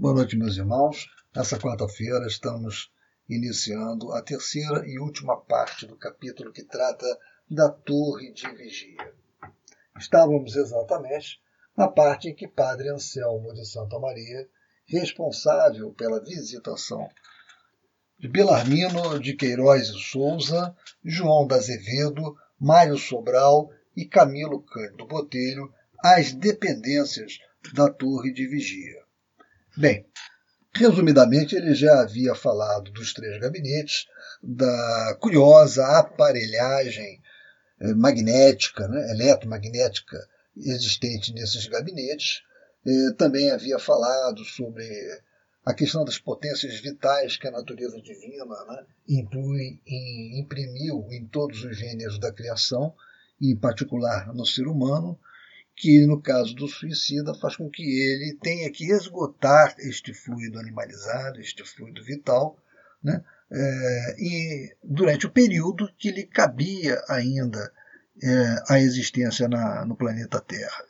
Boa noite, meus irmãos. Nessa quarta-feira estamos iniciando a terceira e última parte do capítulo que trata da torre de vigia. Estávamos exatamente na parte em que Padre Anselmo de Santa Maria, responsável pela visitação de Belarmino de Queiroz e Souza, João da Azevedo, Mário Sobral e Camilo Cândido Botelho, às dependências da torre de vigia. Bem, resumidamente, ele já havia falado dos três gabinetes, da curiosa aparelhagem eh, magnética, né, eletromagnética existente nesses gabinetes. Também havia falado sobre a questão das potências vitais que a natureza divina né, imprimiu em todos os gêneros da criação, em particular no ser humano, que no caso do suicida faz com que ele tenha que esgotar este fluido animalizado, este fluido vital, né? É, e durante o período que lhe cabia ainda é, a existência na, no planeta Terra,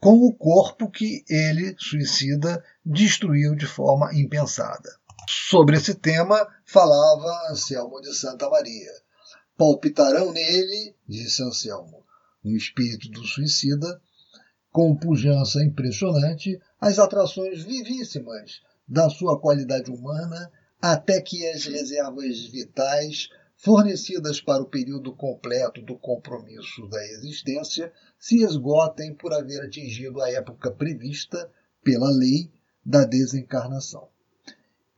com o corpo que ele, suicida, destruiu de forma impensada. Sobre esse tema falava Anselmo de Santa Maria. Palpitarão nele, disse Anselmo, no espírito do suicida, com pujança impressionante, as atrações vivíssimas da sua qualidade humana, até que as reservas vitais fornecidas para o período completo do compromisso da existência se esgotem por haver atingido a época prevista pela lei da desencarnação.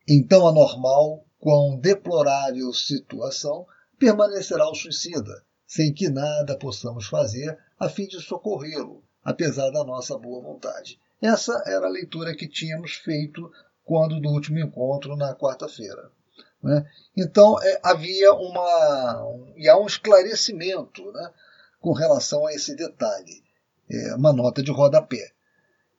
Então, anormal, quão deplorável situação, permanecerá o suicida, sem que nada possamos fazer a fim de socorrê-lo, apesar da nossa boa vontade. Essa era a leitura que tínhamos feito quando do último encontro na quarta-feira. Né? Então é, havia uma um, e há um esclarecimento né, com relação a esse detalhe, é, uma nota de rodapé,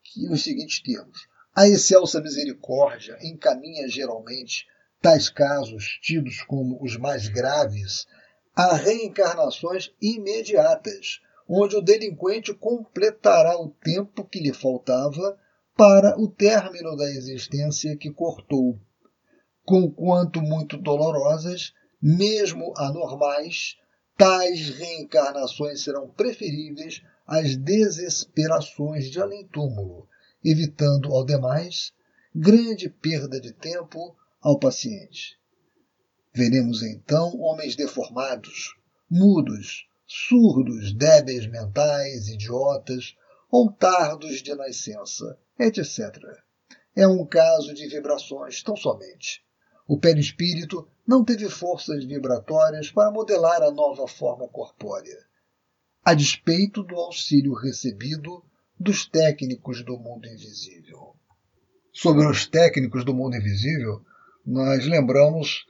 que nos seguintes termos: a excelsa misericórdia encaminha geralmente tais casos tidos como os mais graves a reencarnações imediatas onde o delinquente completará o tempo que lhe faltava para o término da existência que cortou. Conquanto muito dolorosas, mesmo anormais, tais reencarnações serão preferíveis às desesperações de além-túmulo, evitando, ao demais, grande perda de tempo ao paciente. Veremos então homens deformados, mudos, surdos, débeis mentais, idiotas ou tardos de nascença, etc. É um caso de vibrações tão somente. O perispírito não teve forças vibratórias para modelar a nova forma corpórea, a despeito do auxílio recebido dos técnicos do mundo invisível. Sobre os técnicos do mundo invisível, nós lembramos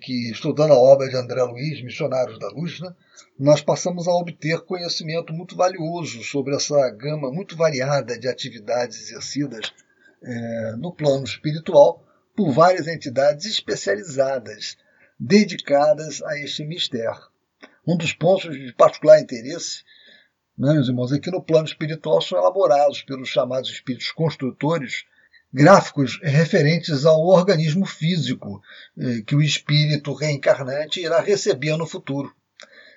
que, estudando a obra de André Luiz, Missionários da Luz, né, nós passamos a obter conhecimento muito valioso sobre essa gama muito variada de atividades exercidas é, no plano espiritual por várias entidades especializadas, dedicadas a este mistério. Um dos pontos de particular interesse, né, meus irmãos, é que no plano espiritual são elaborados pelos chamados espíritos construtores gráficos referentes ao organismo físico eh, que o espírito reencarnante irá receber no futuro.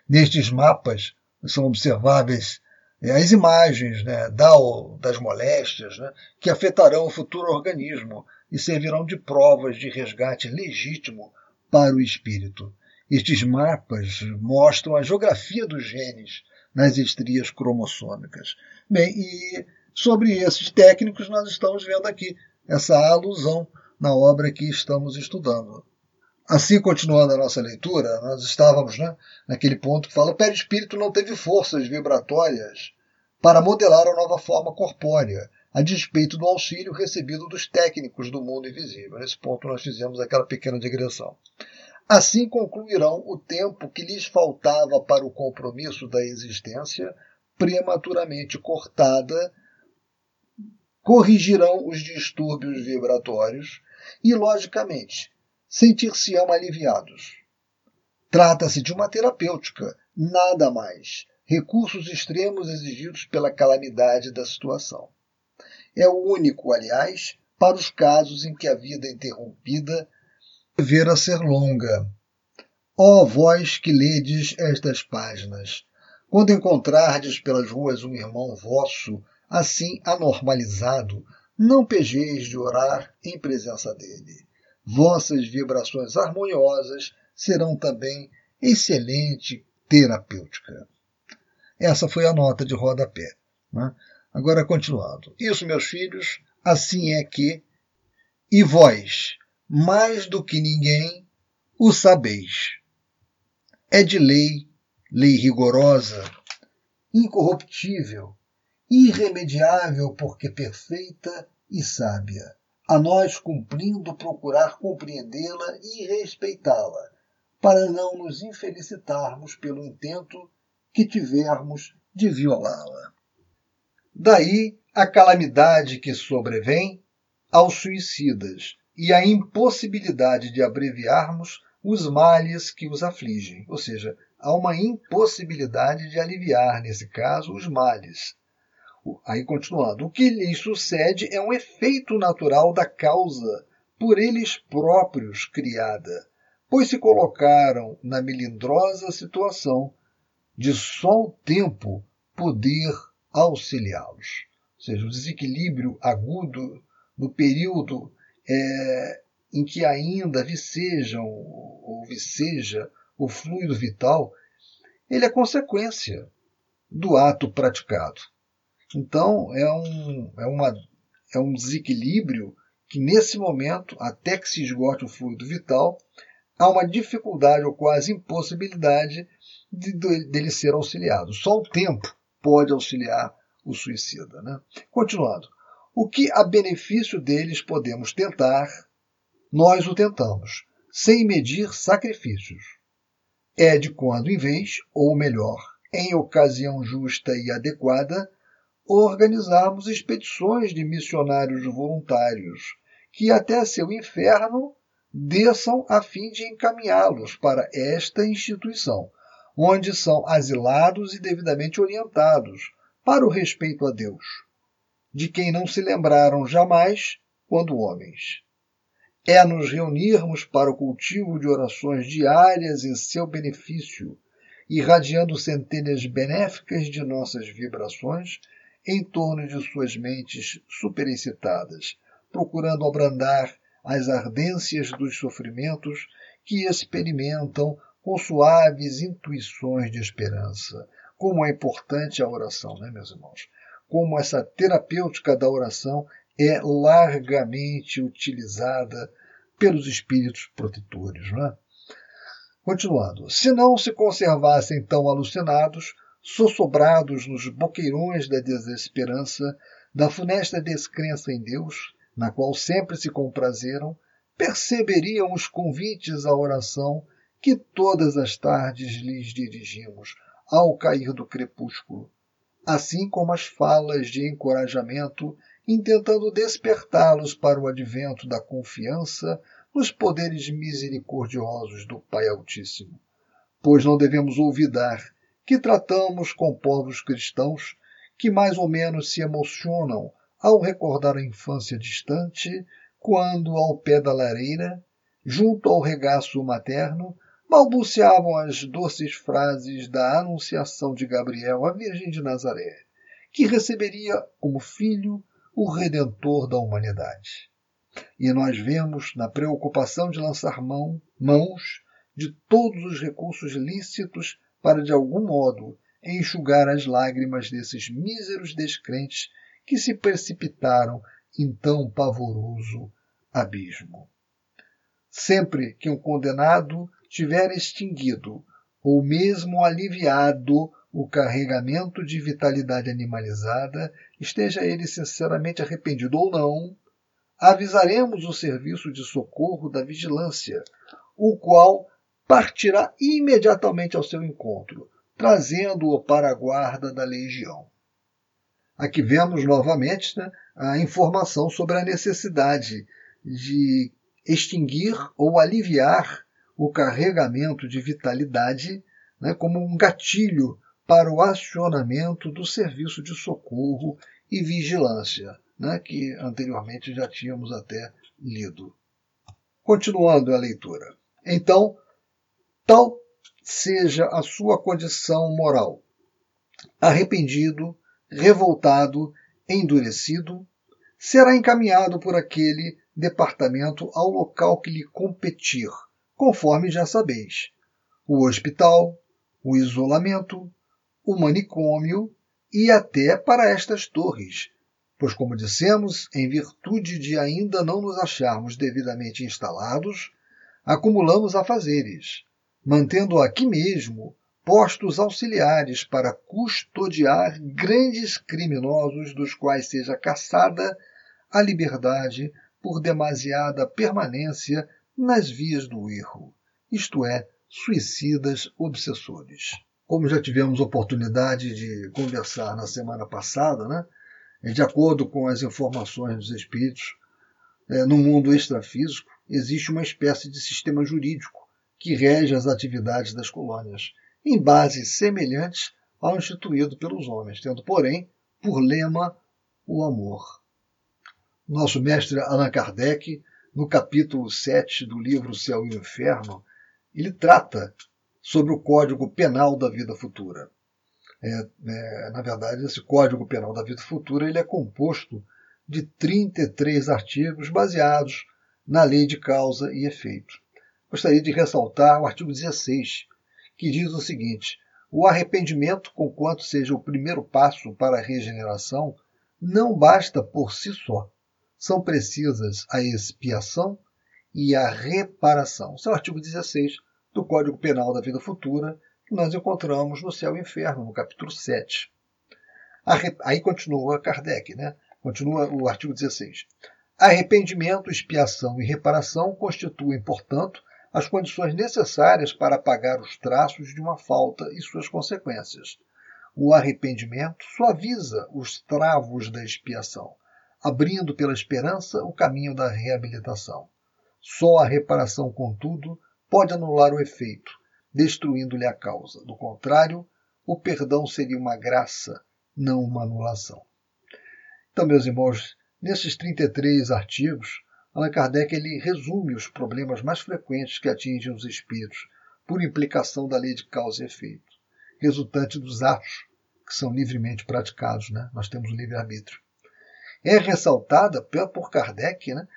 Nestes mapas são observáveis eh, as imagens né, das moléstias né, que afetarão o futuro organismo e servirão de provas de resgate legítimo para o espírito. Estes mapas mostram a geografia dos genes nas estrias cromossômicas. Bem, e sobre esses técnicos nós estamos vendo aqui essa alusão na obra que estamos estudando. Assim, continuando a nossa leitura, nós estávamos né, naquele ponto que fala: o perispírito não teve forças vibratórias para modelar a nova forma corpórea, a despeito do auxílio recebido dos técnicos do mundo invisível. Nesse ponto, nós fizemos aquela pequena digressão. Assim concluirão o tempo que lhes faltava para o compromisso da existência, prematuramente cortada corrigirão os distúrbios vibratórios e, logicamente, sentir-se-ão aliviados. Trata-se de uma terapêutica, nada mais, recursos extremos exigidos pela calamidade da situação. É o único, aliás, para os casos em que a vida interrompida devera ser longa. Ó vós que ledes estas páginas, quando encontrardes pelas ruas um irmão vosso assim anormalizado, não pejeis de orar em presença dele. Vossas vibrações harmoniosas serão também excelente terapêutica. Essa foi a nota de rodapé. Né? Agora, continuando. Isso, meus filhos, assim é que, e vós, mais do que ninguém, o sabeis. É de lei, lei rigorosa, incorruptível, irremediável porque perfeita e sábia, a nós cumprindo procurar compreendê-la e respeitá-la, para não nos infelicitarmos pelo intento que tivermos de violá-la. Daí a calamidade que sobrevém aos suicidas e a impossibilidade de abreviarmos os males que os afligem, ou seja, há uma impossibilidade de aliviar, nesse caso, os males, Aí continuando, o que lhes sucede é um efeito natural da causa por eles próprios criada, pois se colocaram na melindrosa situação de só o tempo poder auxiliá-los. Ou seja, o desequilíbrio agudo no período é, em que ainda vicejam ou viceja o fluido vital, ele é consequência do ato praticado. Então, é um, é, uma, é um desequilíbrio que, nesse momento, até que se esgote o fluido vital, há uma dificuldade ou quase impossibilidade de, de, dele ser auxiliado. Só o tempo pode auxiliar o suicida. Né? Continuando. O que a benefício deles podemos tentar, nós o tentamos, sem medir sacrifícios. É de quando em vez, ou melhor, em ocasião justa e adequada, organizarmos expedições de missionários voluntários que até seu inferno desçam a fim de encaminhá-los para esta instituição, onde são asilados e devidamente orientados para o respeito a Deus, de quem não se lembraram jamais quando homens. É nos reunirmos para o cultivo de orações diárias em seu benefício, irradiando centelhas benéficas de nossas vibrações em torno de suas mentes superexcitadas, procurando abrandar as ardências dos sofrimentos que experimentam com suaves intuições de esperança. Como é importante a oração, né, meus irmãos? Como essa terapêutica da oração é largamente utilizada pelos espíritos protetores. Não é? Continuando, se não se conservassem tão alucinados, sossobrados nos boqueirões da desesperança, da funesta descrença em Deus, na qual sempre se comprazeram, perceberiam os convites à oração que todas as tardes lhes dirigimos ao cair do crepúsculo, assim como as falas de encorajamento, intentando despertá-los para o advento da confiança nos poderes misericordiosos do Pai Altíssimo. Pois não devemos olvidar que tratamos com povos cristãos que mais ou menos se emocionam ao recordar a infância distante, quando, ao pé da lareira, junto ao regaço materno, balbuciavam as doces frases da anunciação de Gabriel à Virgem de Nazaré, que receberia como filho o Redentor da humanidade. E nós vemos, na preocupação de lançar mão, mãos de todos os recursos lícitos para de algum modo enxugar as lágrimas desses míseros descrentes que se precipitaram em tão pavoroso abismo. Sempre que um condenado tiver extinguido ou mesmo aliviado o carregamento de vitalidade animalizada, esteja ele sinceramente arrependido ou não, avisaremos o serviço de socorro da vigilância, o qual partirá imediatamente ao seu encontro, trazendo-o para a guarda da legião. Aqui vemos novamente né, a informação sobre a necessidade de extinguir ou aliviar o carregamento de vitalidade né, como um gatilho para o acionamento do serviço de socorro e vigilância, né, que anteriormente já tínhamos até lido. Continuando a leitura. Então, tal seja a sua condição moral, arrependido, revoltado, endurecido, será encaminhado por aquele departamento ao local que lhe competir, conforme já sabeis: o hospital, o isolamento, o manicômio e até para estas torres, pois, como dissemos, em virtude de ainda não nos acharmos devidamente instalados, acumulamos afazeres, mantendo aqui mesmo postos auxiliares para custodiar grandes criminosos dos quais seja caçada a liberdade por demasiada permanência nas vias do erro, isto é, suicidas obsessores. Como já tivemos oportunidade de conversar na semana passada, né, de acordo com as informações dos espíritos, é, no mundo extrafísico existe uma espécie de sistema jurídico que rege as atividades das colônias, em bases semelhantes ao instituído pelos homens, tendo, porém, por lema o amor. Nosso mestre Allan Kardec, no capítulo 7 do livro Céu e Inferno, ele trata sobre o Código Penal da Vida Futura. É, é, na verdade, esse Código Penal da Vida Futura ele é composto de 33 artigos baseados na lei de causa e efeito. Gostaria de ressaltar o artigo 16, que diz o seguinte: o arrependimento, conquanto seja o primeiro passo para a regeneração, não basta por si só são precisas a expiação e a reparação. Esse é o artigo 16 do Código Penal da Vida Futura, que nós encontramos no Céu e Inferno, no capítulo 7. Aí continua Kardec, né? continua o artigo 16. Arrependimento, expiação e reparação constituem, portanto, as condições necessárias para apagar os traços de uma falta e suas consequências. O arrependimento suaviza os travos da expiação abrindo pela esperança o caminho da reabilitação. Só a reparação, contudo, pode anular o efeito, destruindo-lhe a causa. Do contrário, o perdão seria uma graça, não uma anulação. Então, meus irmãos, nesses 33 artigos, Allan Kardec ele resume os problemas mais frequentes que atingem os espíritos por implicação da lei de causa e efeito, resultante dos atos que são livremente praticados. Né? Nós temos o livre-arbítrio é ressaltada por Kardec né,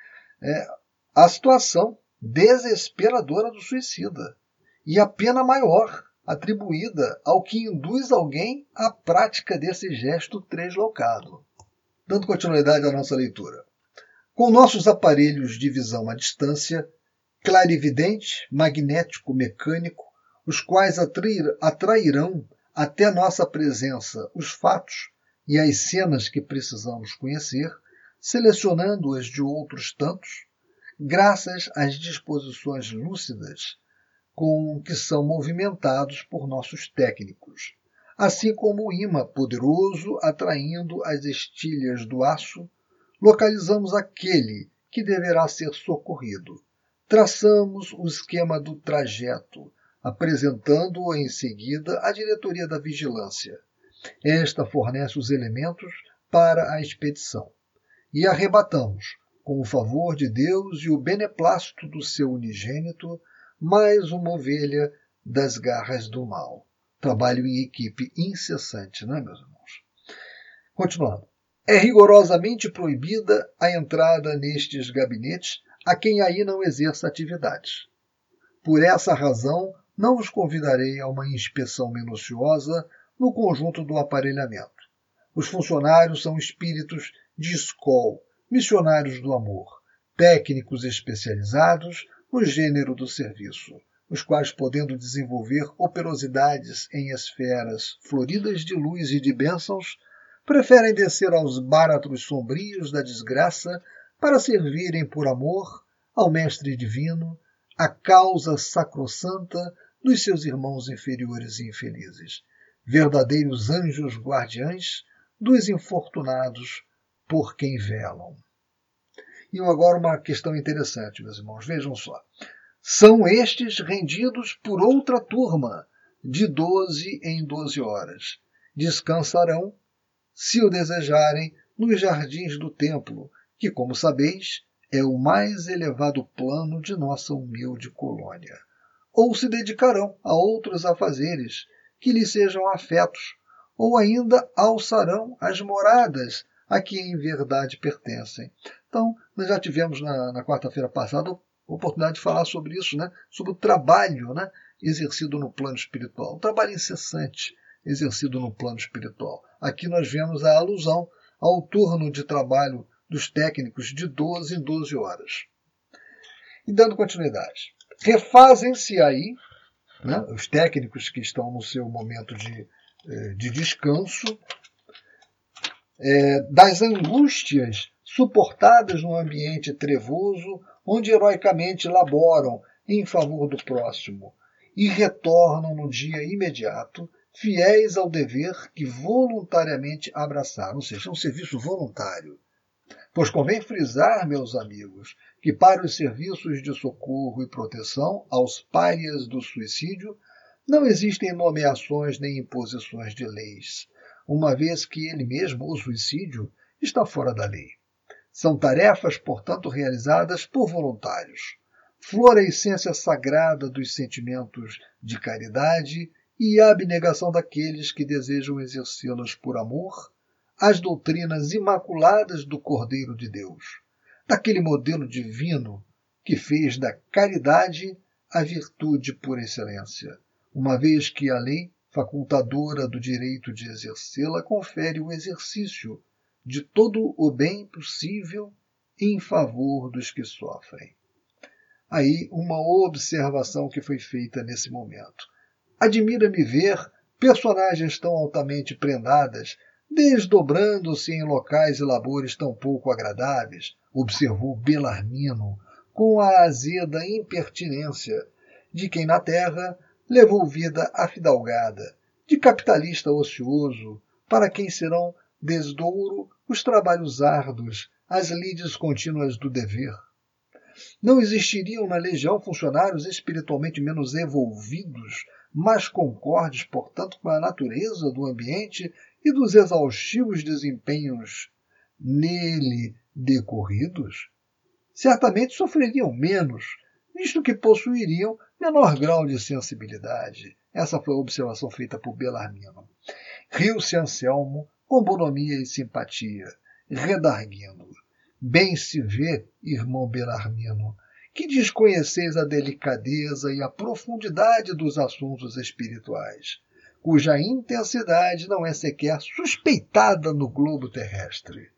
é, a situação desesperadora do suicida e a pena maior atribuída ao que induz alguém à prática desse gesto translocado. Dando continuidade à nossa leitura. Com nossos aparelhos de visão à distância, clarividente, magnético, mecânico, os quais atrairão até nossa presença os fatos e as cenas que precisamos conhecer, selecionando-as de outros tantos, graças às disposições lúcidas com que são movimentados por nossos técnicos, assim como o imã poderoso atraindo as estilhas do aço, localizamos aquele que deverá ser socorrido. Traçamos o esquema do trajeto, apresentando-o em seguida à diretoria da vigilância esta fornece os elementos para a expedição. E arrebatamos, com o favor de Deus e o beneplácito do seu unigênito, mais uma ovelha das garras do mal. Trabalho em equipe incessante, não é, meus irmãos? Continuando. É rigorosamente proibida a entrada nestes gabinetes a quem aí não exerça atividades. Por essa razão, não os convidarei a uma inspeção minuciosa no conjunto do aparelhamento. Os funcionários são espíritos de escola, missionários do amor, técnicos especializados no gênero do serviço, os quais, podendo desenvolver operosidades em esferas floridas de luz e de bênçãos, preferem descer aos báratros sombrios da desgraça para servirem por amor ao Mestre Divino, a causa sacrossanta dos seus irmãos inferiores e infelizes, verdadeiros anjos guardiães dos infortunados por quem velam. E agora uma questão interessante, meus irmãos, vejam só. São estes rendidos por outra turma, de doze em doze horas. Descansarão, se o desejarem, nos jardins do templo, que, como sabeis, é o mais elevado plano de nossa humilde colônia. Ou se dedicarão a outros afazeres que lhes sejam afetos, ou ainda alçarão as moradas a que em verdade pertencem. Então, nós já tivemos na, na quarta-feira passada a oportunidade de falar sobre isso, né? sobre o trabalho né? exercido no plano espiritual, o trabalho incessante exercido no plano espiritual. Aqui nós vemos a alusão ao turno de trabalho dos técnicos de 12 em 12 horas. E dando continuidade. Refazem-se aí né, os técnicos que estão no seu momento de, eh, de descanso, é, das angústias suportadas no ambiente trevoso, onde heroicamente laboram em favor do próximo e retornam no dia imediato, fiéis ao dever que voluntariamente abraçaram, ou seja, é um serviço voluntário. Pois convém frisar, meus amigos, que para os serviços de socorro e proteção aos párias do suicídio não existem nomeações nem imposições de leis, uma vez que ele mesmo, o suicídio, está fora da lei. São tarefas, portanto, realizadas por voluntários. Florescência sagrada dos sentimentos de caridade e abnegação daqueles que desejam exercê-las por amor às doutrinas imaculadas do Cordeiro de Deus, daquele modelo divino que fez da caridade a virtude por excelência, uma vez que a lei facultadora do direito de exercê-la, confere o exercício de todo o bem possível em favor dos que sofrem. Aí uma observação que foi feita nesse momento. Admira-me ver personagens tão altamente prendadas, desdobrando-se em locais e labores tão pouco agradáveis, observou Belarmino, com a azeda impertinência de quem na terra levou vida afidalgada, de capitalista ocioso, para quem serão desdouro os trabalhos árduos, as lides contínuas do dever. Não existiriam na legião funcionários espiritualmente menos evolvidos, mais concordes, portanto, com a natureza do ambiente e dos exaustivos desempenhos nele decorridos? Certamente sofreriam menos, visto que possuiriam menor grau de sensibilidade. Essa foi a observação feita por Belarmino. Riu-se Anselmo com bonomia e simpatia, redarguindo. Bem se vê, irmão Belarmino, que desconheceis a delicadeza e a profundidade dos assuntos espirituais, cuja intensidade não é sequer suspeitada no globo terrestre.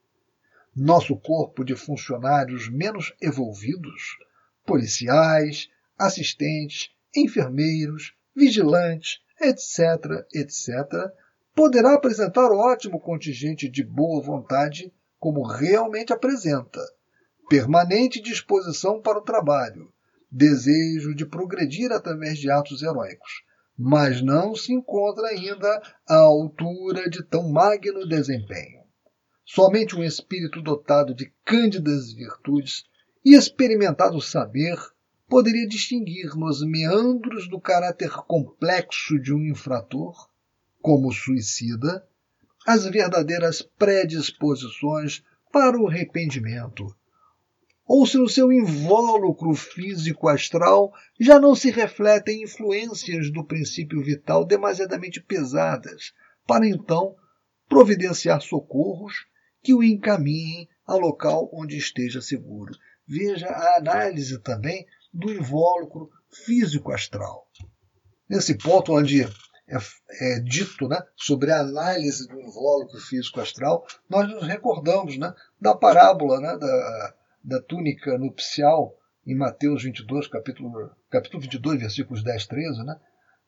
Nosso corpo de funcionários menos evolvidos, policiais, assistentes, enfermeiros, vigilantes, etc., etc., poderá apresentar ótimo contingente de boa vontade, como realmente apresenta, permanente disposição para o trabalho, desejo de progredir através de atos heróicos, mas não se encontra ainda à altura de tão magno desempenho. Somente um espírito dotado de cândidas virtudes e experimentado saber poderia distinguir nos meandros do caráter complexo de um infrator, como suicida, as verdadeiras predisposições para o arrependimento, ou se no seu invólucro físico astral já não se refletem influências do princípio vital demasiadamente pesadas, para então providenciar socorros que o encaminhem a local onde esteja seguro. Veja a análise também do invólucro físico-astral. Nesse ponto onde é, é, dito né, sobre a análise do invólucro físico-astral, nós nos recordamos né, da parábola né, da, da túnica nupcial em Mateus 22, capítulo, capítulo 22, versículos 10, 13, né?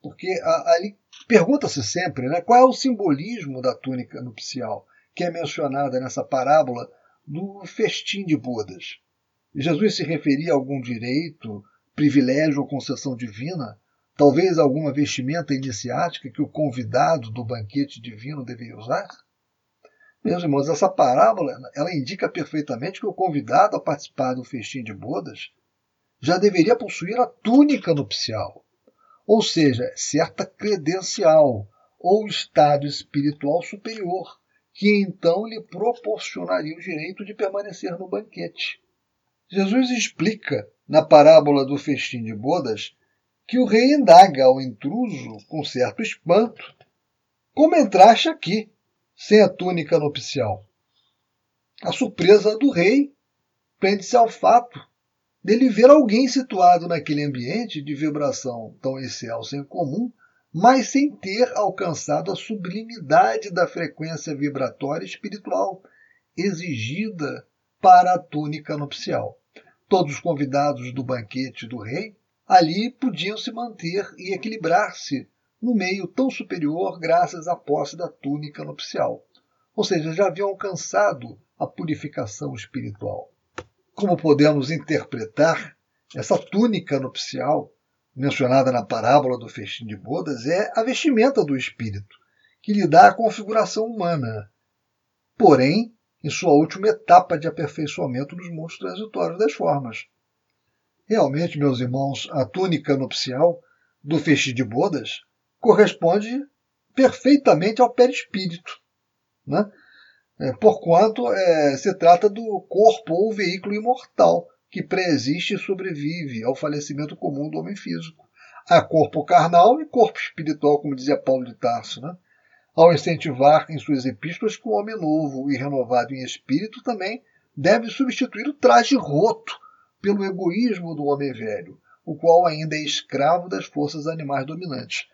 porque ali pergunta-se sempre né, qual é o simbolismo da túnica nupcial que é mencionada nessa parábola do festim de bodas. Jesus se referia a algum direito, privilégio ou concessão divina, talvez alguma vestimenta iniciática que o convidado do banquete divino deveria usar? Meus irmãos, essa parábola ela indica perfeitamente que o convidado a participar do festim de bodas já deveria possuir a túnica nupcial, ou seja, certa credencial ou estado espiritual superior que então lhe proporcionaria o direito de permanecer no banquete. Jesus explica, na parábola do festim de bodas, que o rei indaga ao intruso com certo espanto: Como entraste aqui, sem a túnica nupcial? A surpresa do rei prende-se ao fato dele ver alguém situado naquele ambiente de vibração tão excelsa e comum, mas sem ter alcançado a sublimidade da frequência vibratória espiritual exigida para a túnica nupcial. Todos os convidados do banquete do rei ali podiam se manter e equilibrar-se no meio tão superior graças à posse da túnica nupcial. Ou seja, já haviam alcançado a purificação espiritual. Como podemos interpretar essa túnica nupcial mencionada na parábola do festim de bodas é a vestimenta do espírito, que lhe dá a configuração humana, porém em sua última etapa de aperfeiçoamento nos mundos transitórios das formas. Realmente, meus irmãos, a túnica nupcial do festim de bodas corresponde perfeitamente ao perispírito. Né? é, porquanto é, se trata do corpo ou veículo imortal que preexiste e sobrevive ao falecimento comum do homem físico. Há corpo carnal e corpo espiritual, como dizia Paulo de Tarso. Né? Ao incentivar em suas epístolas que o homem novo e renovado em espírito também deve substituir o traje roto pelo egoísmo do homem velho, o qual ainda é escravo das forças animais dominantes.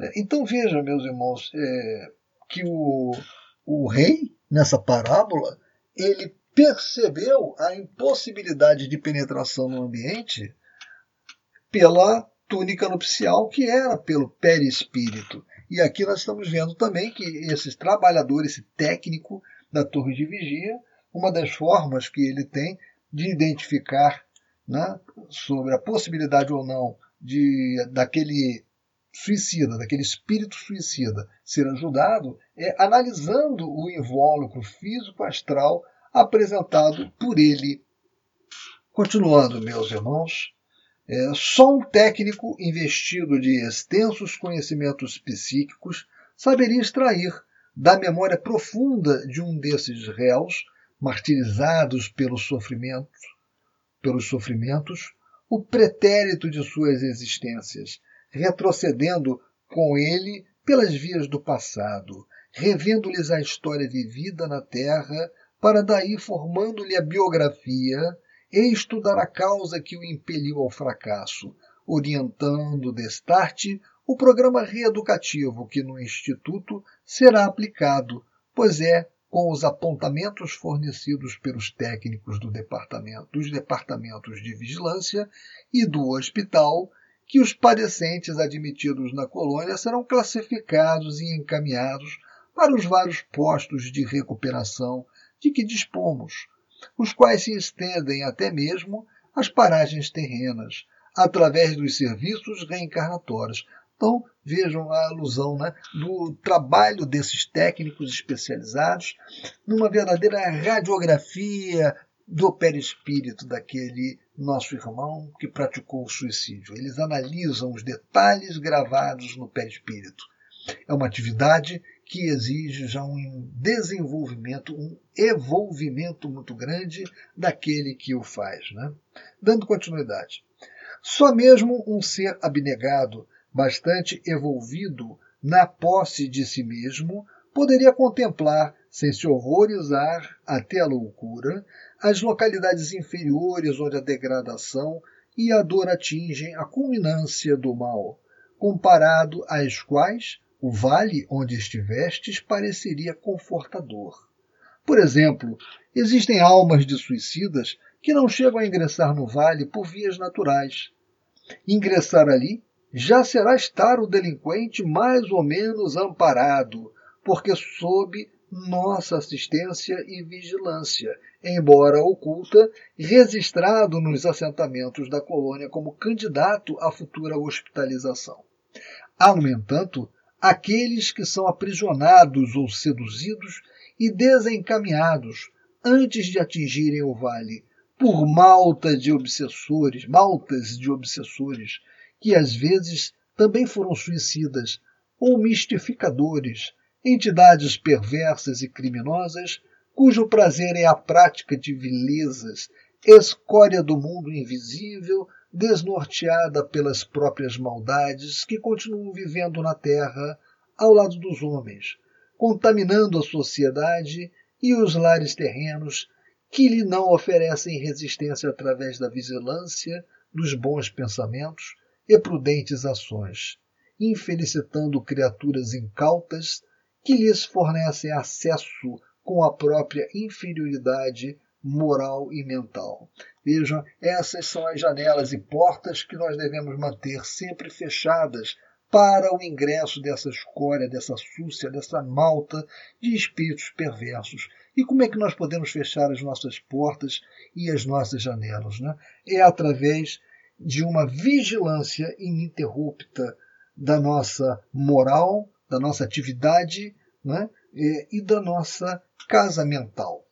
É, então veja, meus irmãos, é, que o, o rei, nessa parábola, ele percebeu a impossibilidade de penetração no ambiente pela túnica nupcial, que era pelo perispírito. E aqui nós estamos vendo também que esses trabalhadores, esse técnico da torre de vigia, uma das formas que ele tem de identificar né, sobre a possibilidade ou não de daquele suicida, daquele espírito suicida, ser ajudado é analisando o invólucro físico-astral apresentado por ele. Continuando, meus irmãos, é, só um técnico investido de extensos conhecimentos psíquicos saberia extrair da memória profunda de um desses réus, martirizados pelos sofrimentos, pelos sofrimentos, o pretérito de suas existências, retrocedendo com ele pelas vias do passado, revendo-lhes a história vivida na Terra, para daí formando-lhe a biografia e estudar a causa que o impeliu ao fracasso, orientando destarte o programa reeducativo que no Instituto será aplicado, pois é com os apontamentos fornecidos pelos técnicos do departamento, dos departamentos de vigilância e do hospital que os padecentes admitidos na colônia serão classificados e encaminhados para os vários postos de recuperação de que dispomos, os quais se estendem até mesmo às paragens terrenas, através dos serviços reencarnatórios. Então, vejam a alusão né, do trabalho desses técnicos especializados numa verdadeira radiografia do perispírito daquele nosso irmão que praticou o suicídio. Eles analisam os detalhes gravados no perispírito. É uma atividade que exige já um desenvolvimento, um evolvimento muito grande daquele que o faz. Né? Dando continuidade. Só mesmo um ser abnegado, bastante evolvido na posse de si mesmo, poderia contemplar, sem se horrorizar até a loucura, as localidades inferiores onde a degradação e a dor atingem a culminância do mal, comparado às quais o vale onde estivestes pareceria confortador. Por exemplo, existem almas de suicidas que não chegam a ingressar no vale por vias naturais. Ingressar ali já será estar o delinquente mais ou menos amparado, porque sob nossa assistência e vigilância, embora oculta, registrado nos assentamentos da colônia como candidato à futura hospitalização. Há, no entanto, aqueles que são aprisionados ou seduzidos e desencaminhados antes de atingirem o vale por malta de obsessores, maltas de obsessores, que às vezes também foram suicidas ou mistificadores, entidades perversas e criminosas, cujo prazer é a prática de vilezas, escória do mundo invisível, desnorteada pelas próprias maldades que continuam vivendo na terra ao lado dos homens, contaminando a sociedade e os lares terrenos que lhe não oferecem resistência através da vigilância, dos bons pensamentos e prudentes ações, infelicitando criaturas incautas que lhes fornecem acesso com a própria inferioridade moral e mental. Vejam, essas são as janelas e portas que nós devemos manter sempre fechadas para o ingresso dessa escória, dessa súcia, dessa malta de espíritos perversos. E como é que nós podemos fechar as nossas portas e as nossas janelas? Né? É através de uma vigilância ininterrupta da nossa moral, da nossa atividade né? e da nossa casa mental.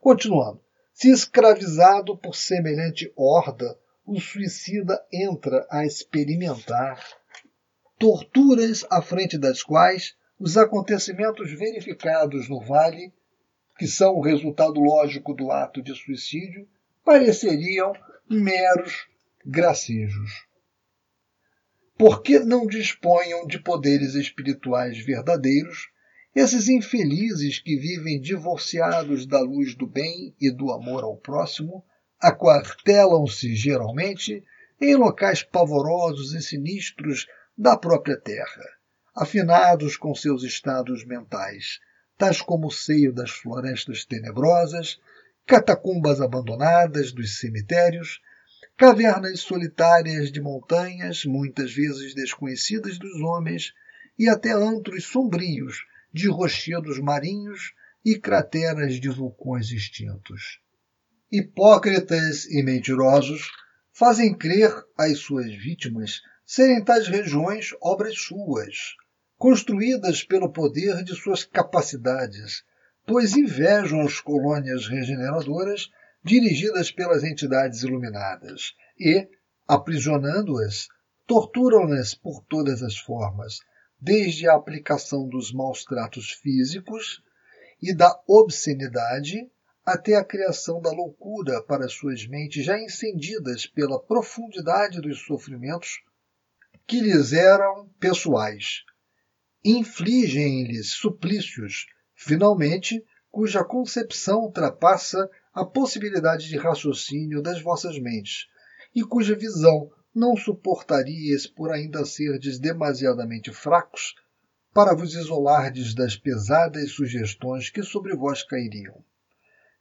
Continuando. Se escravizado por semelhante horda, o suicida entra a experimentar torturas à frente das quais os acontecimentos verificados no vale, que são o resultado lógico do ato de suicídio, pareceriam meros gracejos. Porque não disponham de poderes espirituais verdadeiros, esses infelizes que vivem divorciados da luz do bem e do amor ao próximo aquartelam-se geralmente em locais pavorosos e sinistros da própria terra, afinados com seus estados mentais, tais como o seio das florestas tenebrosas, catacumbas abandonadas dos cemitérios, cavernas solitárias de montanhas, muitas vezes desconhecidas dos homens, e até antros sombrios de rochedos marinhos e crateras de vulcões extintos. Hipócritas e mentirosos fazem crer às suas vítimas serem tais regiões obras suas, construídas pelo poder de suas capacidades, pois invejam as colônias regeneradoras dirigidas pelas entidades iluminadas e, aprisionando-as, torturam-nas por todas as formas, desde a aplicação dos maus tratos físicos e da obscenidade até a criação da loucura para suas mentes já incendidas pela profundidade dos sofrimentos que lhes eram pessoais. Infligem-lhes suplícios, finalmente, cuja concepção ultrapassa a possibilidade de raciocínio das vossas mentes, e cuja visão não suportaríeis por ainda serdes demasiadamente fracos para vos isolardes das pesadas sugestões que sobre vós cairiam,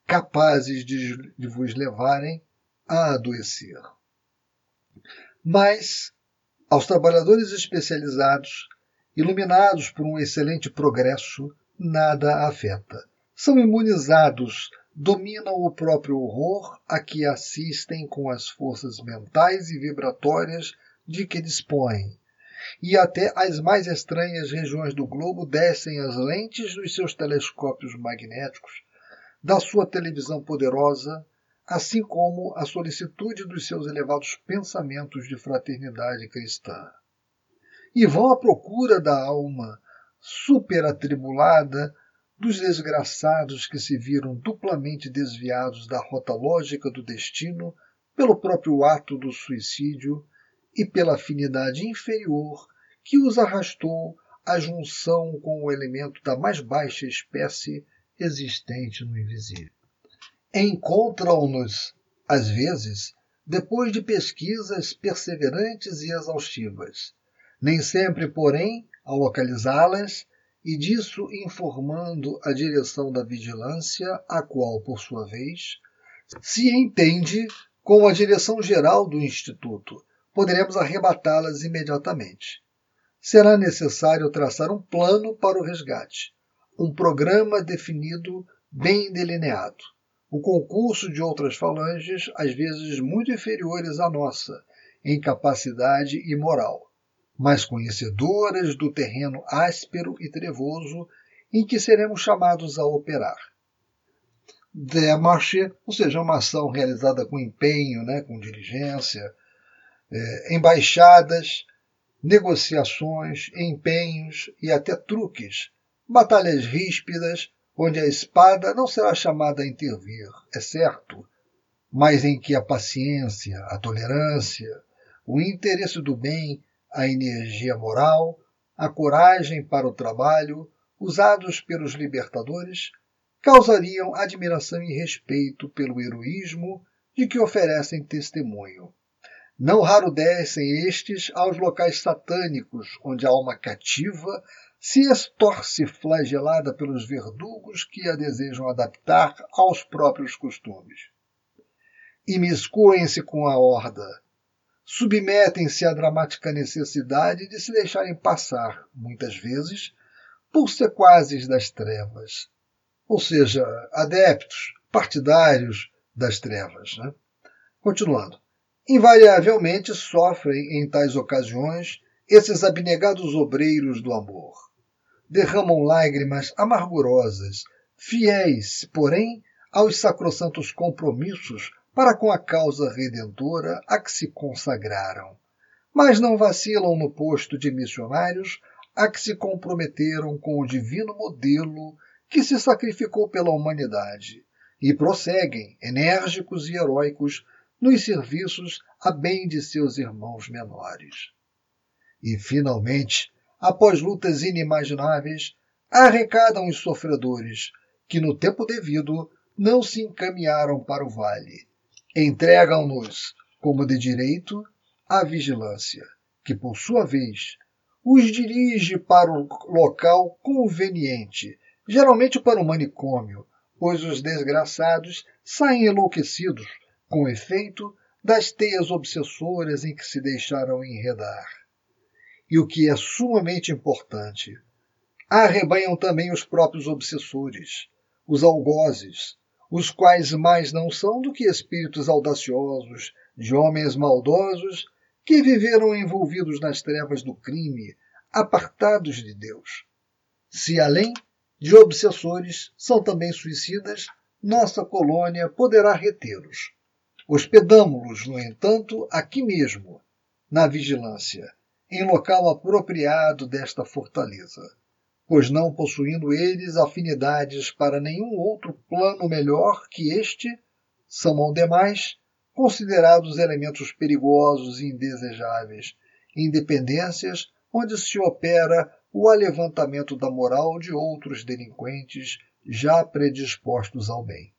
capazes de, de vos levarem a adoecer. Mas, aos trabalhadores especializados, iluminados por um excelente progresso, nada afeta. São imunizados dominam o próprio horror a que assistem com as forças mentais e vibratórias de que dispõem. E até as mais estranhas regiões do globo descem as lentes dos seus telescópios magnéticos, da sua televisão poderosa, assim como a solicitude dos seus elevados pensamentos de fraternidade cristã. E vão à procura da alma superatribulada dos desgraçados que se viram duplamente desviados da rota lógica do destino pelo próprio ato do suicídio e pela afinidade inferior que os arrastou à junção com o elemento da mais baixa espécie existente no invisível. Encontram-nos, às vezes, depois de pesquisas perseverantes e exaustivas. Nem sempre, porém, ao localizá-las, e disso informando a direção da vigilância, a qual, por sua vez, se entende com a direção geral do Instituto. Poderemos arrebatá-las imediatamente. Será necessário traçar um plano para o resgate, um programa definido, bem delineado. O concurso de outras falanges, às vezes muito inferiores à nossa, em capacidade e moral mas conhecedoras do terreno áspero e trevoso em que seremos chamados a operar. Démarche, ou seja, uma ação realizada com empenho, né, com diligência, é, embaixadas, negociações, empenhos e até truques batalhas ríspidas, onde a espada não será chamada a intervir, é certo, mas em que a paciência, a tolerância, o interesse do bem, a energia moral, a coragem para o trabalho, usados pelos libertadores, causariam admiração e respeito pelo heroísmo de que oferecem testemunho. Não raro descem estes aos locais satânicos, onde a alma cativa se estorce flagelada pelos verdugos que a desejam adaptar aos próprios costumes. Imiscuem-se com a horda, submetem-se à dramática necessidade de se deixarem passar, muitas vezes, por sequazes das trevas, ou seja, adeptos, partidários das trevas. Né? Continuando. Invariavelmente sofrem em tais ocasiões esses abnegados obreiros do amor. Derramam lágrimas amargurosas, fiéis, porém, aos sacrossantos compromissos para com a causa redentora a que se consagraram. Mas não vacilam no posto de missionários a que se comprometeram com o divino modelo que se sacrificou pela humanidade e prosseguem, enérgicos e heróicos, nos serviços a bem de seus irmãos menores. E, finalmente, após lutas inimagináveis, arrecadam os sofredores, que no tempo devido não se encaminharam para o vale, entregam-nos, como de direito, à vigilância, que, por sua vez, os dirige para o local conveniente, geralmente para o manicômio, pois os desgraçados saem enlouquecidos com efeito das teias obsessoras em que se deixaram enredar. E o que é sumamente importante, arrebanham também os próprios obsessores, os algozes, os quais mais não são do que espíritos audaciosos de homens maldosos que viveram envolvidos nas trevas do crime, apartados de Deus. Se além de obsessores são também suicidas, nossa colônia poderá retê-los. Hospedamo-los, no entanto, aqui mesmo, na vigilância, em local apropriado desta fortaleza pois não possuindo eles afinidades para nenhum outro plano melhor que este, são ao demais considerados elementos perigosos e indesejáveis, independências onde se opera o alevantamento da moral de outros delinquentes já predispostos ao bem.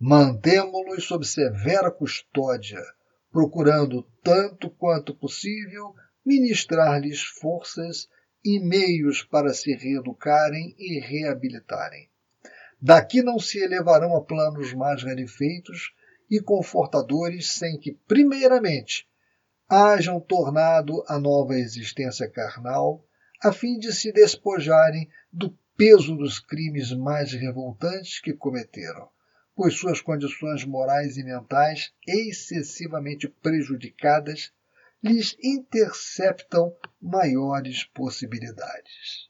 Mantemo-los sob severa custódia, procurando, tanto quanto possível, ministrar-lhes forças e meios para se reeducarem e reabilitarem. Daqui não se elevarão a planos mais rarefeitos e confortadores sem que, primeiramente, hajam tornado a nova existência carnal, a fim de se despojarem do peso dos crimes mais revoltantes que cometeram, pois suas condições morais e mentais, excessivamente prejudicadas, lhes interceptam maiores possibilidades.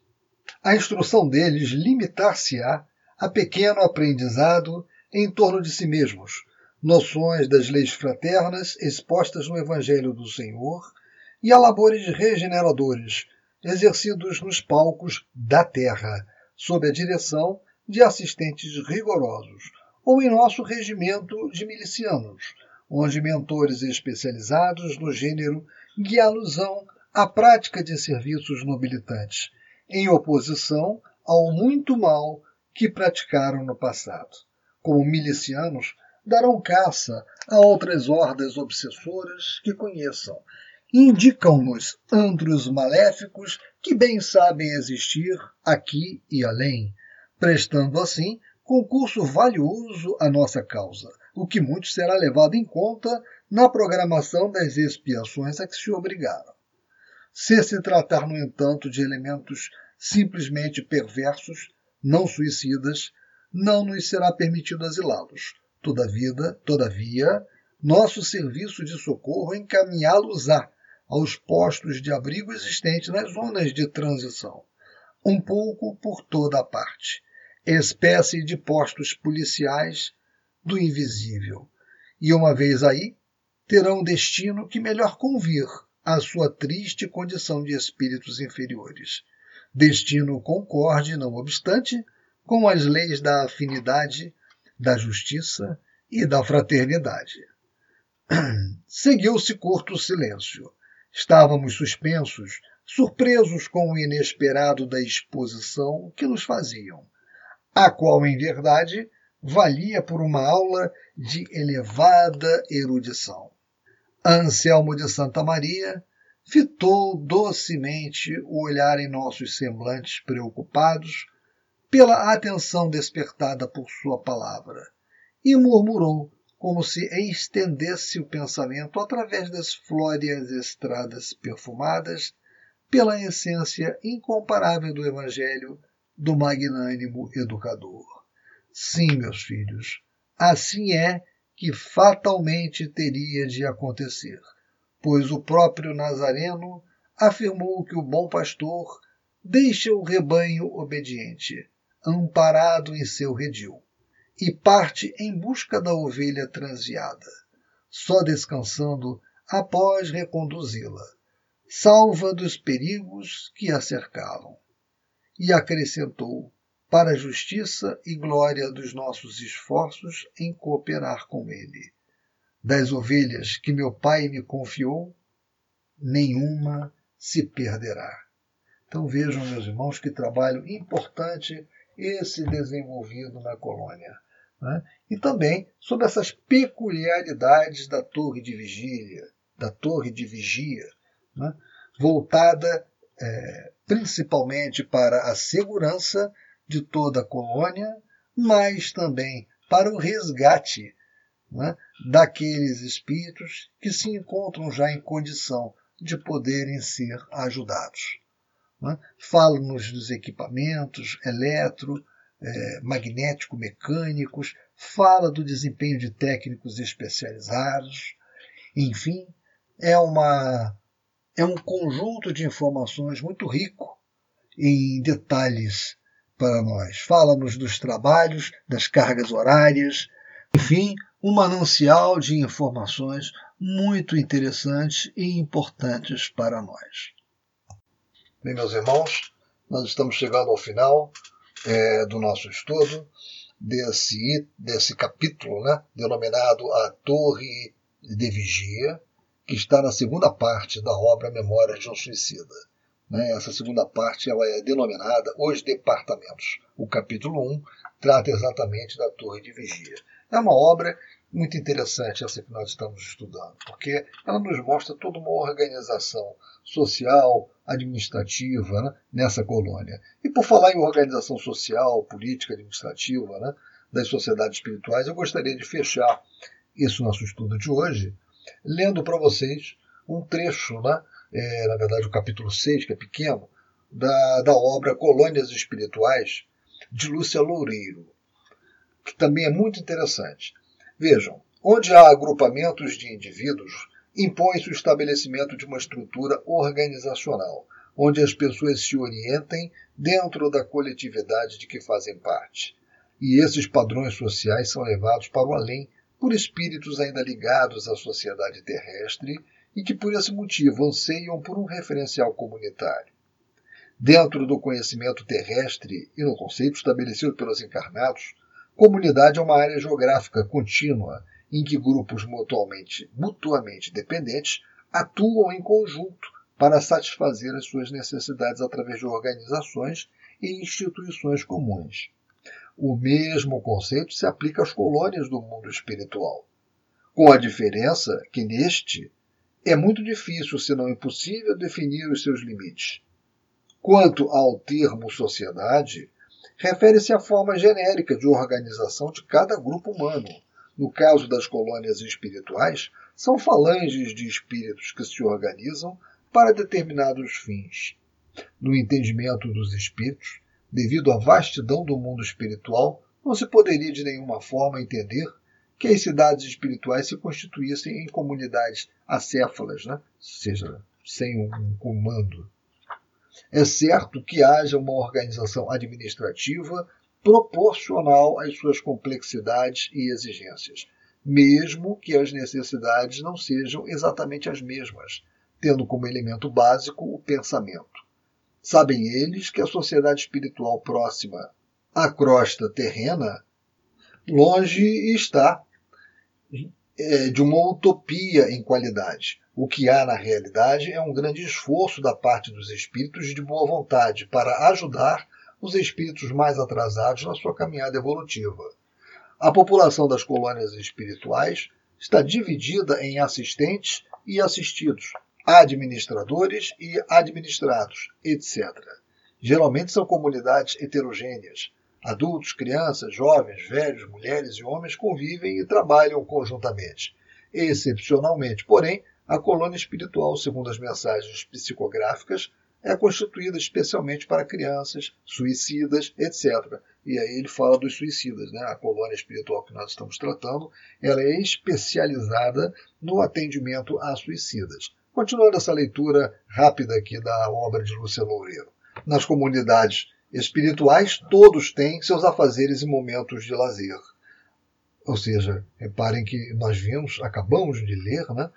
A instrução deles limitar-se-á a pequeno aprendizado em torno de si mesmos, noções das leis fraternas expostas no Evangelho do Senhor e a labores regeneradores exercidos nos palcos da terra, sob a direção de assistentes rigorosos, ou em nosso regimento de milicianos, onde mentores especializados no gênero guiá-los-ão à prática de serviços nobilitantes, em oposição ao muito mal que praticaram no passado. Como milicianos, darão caça a outras hordas obsessoras que conheçam. Indicam-nos antros maléficos que bem sabem existir aqui e além, prestando assim concurso valioso à nossa causa, o que muito será levado em conta na programação das expiações a que se obrigaram. Se se tratar, no entanto, de elementos simplesmente perversos, não suicidas, não nos será permitido asilá-los. Todavia, todavia, nosso serviço de socorro encaminhá-los-á aos postos de abrigo existentes nas zonas de transição, um pouco por toda a parte, espécie de postos policiais do invisível. E uma vez aí, terão um destino que melhor convir à sua triste condição de espíritos inferiores. destino concorde, não obstante, com as leis da afinidade, da justiça e da fraternidade. Seguiu-se curto silêncio. Estávamos suspensos, surpresos com o inesperado da exposição que nos faziam, a qual, em verdade, valia por uma aula de elevada erudição. Anselmo de Santa Maria fitou docemente o olhar em nossos semblantes preocupados pela atenção despertada por sua palavra e murmurou como se estendesse o pensamento através das flóreas estradas perfumadas pela essência incomparável do Evangelho do magnânimo educador. Sim, meus filhos, assim é que fatalmente teria de acontecer, pois o próprio Nazareno afirmou que o bom pastor deixa o rebanho obediente, amparado em seu redil, e parte em busca da ovelha transviada, só descansando após reconduzi-la, salva dos perigos que a cercavam. E acrescentou para a justiça e glória dos nossos esforços em cooperar com Ele. Das ovelhas que meu Pai me confiou, nenhuma se perderá. Então vejam, meus irmãos, que trabalho importante esse desenvolvido na colônia. Né? E também sobre essas peculiaridades da torre de vigília, da torre de vigia, né? voltada é, principalmente para a segurança de toda a colônia, mas também para o resgate né, daqueles espíritos que se encontram já em condição de poderem ser ajudados. Né. Fala-nos dos equipamentos eletro, é, magnético-mecânicos, fala do desempenho de técnicos especializados, enfim, é, uma, é um conjunto de informações muito rico em detalhes para nós. Fala-nos dos trabalhos, das cargas horárias, enfim, um manancial de informações muito interessantes e importantes para nós. Bem, meus irmãos, nós estamos chegando ao final é, do nosso estudo desse, desse capítulo, né, denominado A Torre de Vigia, que está na segunda parte da obra Memórias de um Suicida. Né? Essa segunda parte ela é denominada Os Departamentos. O capítulo 1 trata exatamente da Torre de Vigia. É uma obra muito interessante essa que nós estamos estudando, porque ela nos mostra toda uma organização social, administrativa né, nessa colônia. E por falar em organização social, política, administrativa né, das sociedades espirituais, eu gostaria de fechar esse nosso estudo de hoje lendo para vocês um trecho né, é, na verdade o capítulo 6, que é pequeno, da, da obra Colônias Espirituais, de Lúcia Loureiro, que também é muito interessante. Vejam, onde há agrupamentos de indivíduos, impõe-se o estabelecimento de uma estrutura organizacional, onde as pessoas se orientem dentro da coletividade de que fazem parte. E esses padrões sociais são levados para o além por espíritos ainda ligados à sociedade terrestre e que por esse motivo anseiam por um referencial comunitário. Dentro do conhecimento terrestre e no conceito estabelecido pelos encarnados, comunidade é uma área geográfica contínua em que grupos mutuamente, mutuamente dependentes atuam em conjunto para satisfazer as suas necessidades através de organizações e instituições comuns. O mesmo conceito se aplica às colônias do mundo espiritual, com a diferença que neste é muito difícil, se não impossível, definir os seus limites. Quanto ao termo sociedade, refere-se à forma genérica de organização de cada grupo humano. No caso das colônias espirituais, são falanges de espíritos que se organizam para determinados fins. No entendimento dos espíritos, devido à vastidão do mundo espiritual, não se poderia de nenhuma forma entender que as cidades espirituais se constituíssem em comunidades acéfalas, né? ou seja, sem um comando. É certo que haja uma organização administrativa proporcional às suas complexidades e exigências, mesmo que as necessidades não sejam exatamente as mesmas, tendo como elemento básico o pensamento. Sabem eles que a sociedade espiritual próxima à crosta terrena longe está de uma utopia em qualidade. O que há na realidade é um grande esforço da parte dos espíritos de boa vontade para ajudar os espíritos mais atrasados na sua caminhada evolutiva. A população das colônias espirituais está dividida em assistentes e assistidos, administradores e administrados, etc. Geralmente são comunidades heterogêneas. Adultos, crianças, jovens, velhos, mulheres e homens convivem e trabalham conjuntamente. Excepcionalmente, porém, a colônia espiritual, segundo as mensagens psicográficas, é constituída especialmente para crianças, suicidas, etc. E aí ele fala dos suicidas, né? A colônia espiritual que nós estamos tratando, ela é especializada no atendimento a suicidas. Continuando essa leitura rápida aqui da obra de Lúcia Loureiro. Nas comunidades espirituais, todos têm seus afazeres e momentos de lazer. Ou seja, reparem que nós vimos, acabamos de ler, né,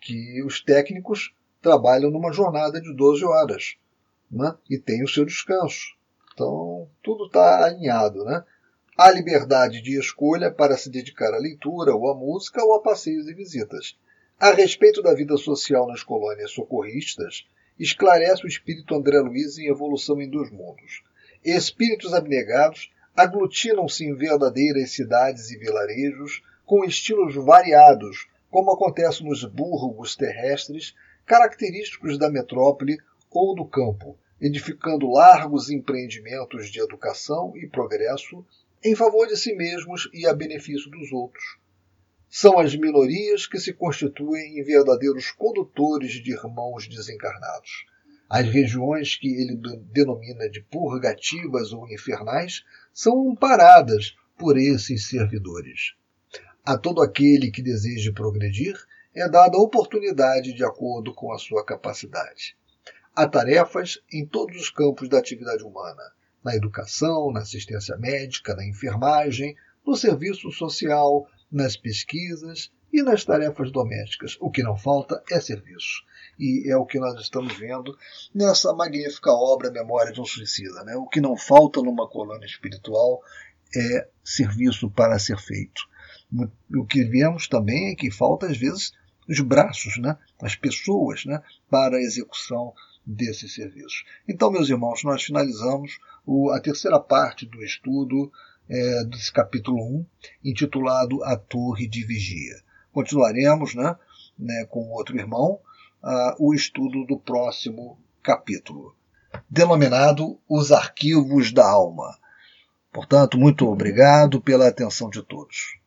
que os técnicos trabalham numa jornada de 12 horas né, e têm o seu descanso. Então, tudo está alinhado. Né? Há liberdade de escolha para se dedicar à leitura, ou à música, ou a passeios e visitas. A respeito da vida social nas colônias socorristas, esclarece o espírito André Luiz em Evolução em Dois Mundos. Espíritos abnegados aglutinam-se em verdadeiras cidades e vilarejos com estilos variados, como acontece nos burgos terrestres, característicos da metrópole ou do campo, edificando largos empreendimentos de educação e progresso em favor de si mesmos e a benefício dos outros são as minorias que se constituem em verdadeiros condutores de irmãos desencarnados. As regiões que ele denomina de purgativas ou infernais são amparadas por esses servidores. A todo aquele que deseje progredir é dada oportunidade de acordo com a sua capacidade. Há tarefas em todos os campos da atividade humana, na educação, na assistência médica, na enfermagem, no serviço social, nas pesquisas e nas tarefas domésticas. O que não falta é serviço. E é o que nós estamos vendo nessa magnífica obra Memória de um Suicida. Né? O que não falta numa colônia espiritual é serviço para ser feito. O que vemos também é que falta, às vezes, os braços, né? as pessoas, né? para a execução desses serviços. Então, meus irmãos, nós finalizamos a terceira parte do estudo é, capítulo 1, intitulado A Torre de Vigia. Continuaremos né, né, com o outro irmão uh, o estudo do próximo capítulo, denominado Os Arquivos da Alma. Portanto, muito obrigado pela atenção de todos.